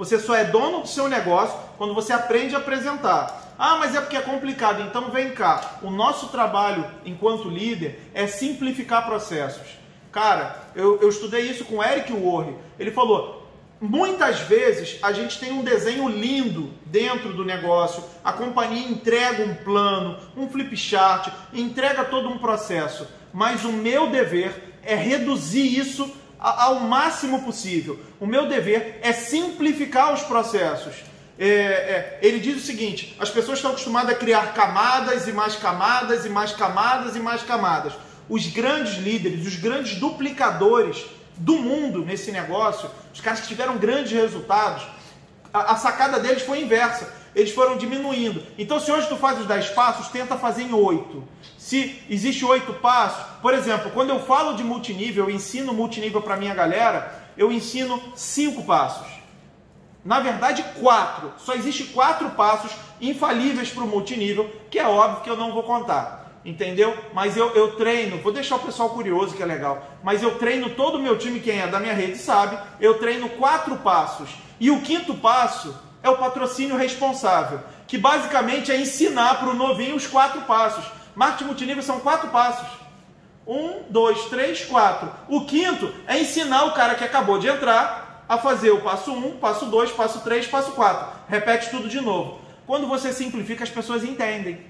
Você só é dono do seu negócio quando você aprende a apresentar. Ah, mas é porque é complicado. Então vem cá. O nosso trabalho enquanto líder é simplificar processos. Cara, eu, eu estudei isso com Eric Worre. Ele falou: muitas vezes a gente tem um desenho lindo dentro do negócio, a companhia entrega um plano, um flip chart, entrega todo um processo, mas o meu dever é reduzir isso ao máximo possível. O meu dever é simplificar os processos. É, é, ele diz o seguinte: as pessoas estão acostumadas a criar camadas e mais camadas e mais camadas e mais camadas os grandes líderes, os grandes duplicadores do mundo nesse negócio, os caras que tiveram grandes resultados, a, a, sacada deles foi inversa. Eles foram diminuindo. Então, se hoje tu faz os 10 passos, tenta fazer em 8. Se existe 8 passos, por exemplo, quando eu falo de multinível, eu ensino multinível para minha galera, eu ensino 5 passos. Na verdade, 4. Só existe 4 passos infalíveis para o multinível, que é óbvio que eu não vou contar entendeu? Mas eu, eu treino, vou deixar o pessoal curioso que é legal, mas eu treino todo o meu time, quem é da minha rede sabe, eu treino quatro passos. E o quinto passo é o patrocínio responsável, que basicamente é ensinar para o novinho os quatro passos. Marketing multinível são quatro passos. Um, dois, três, quatro. O quinto é ensinar o cara que acabou de entrar a fazer o passo um, passo dois, passo três, passo quatro. Repete tudo de novo. Quando você simplifica, as pessoas entendem.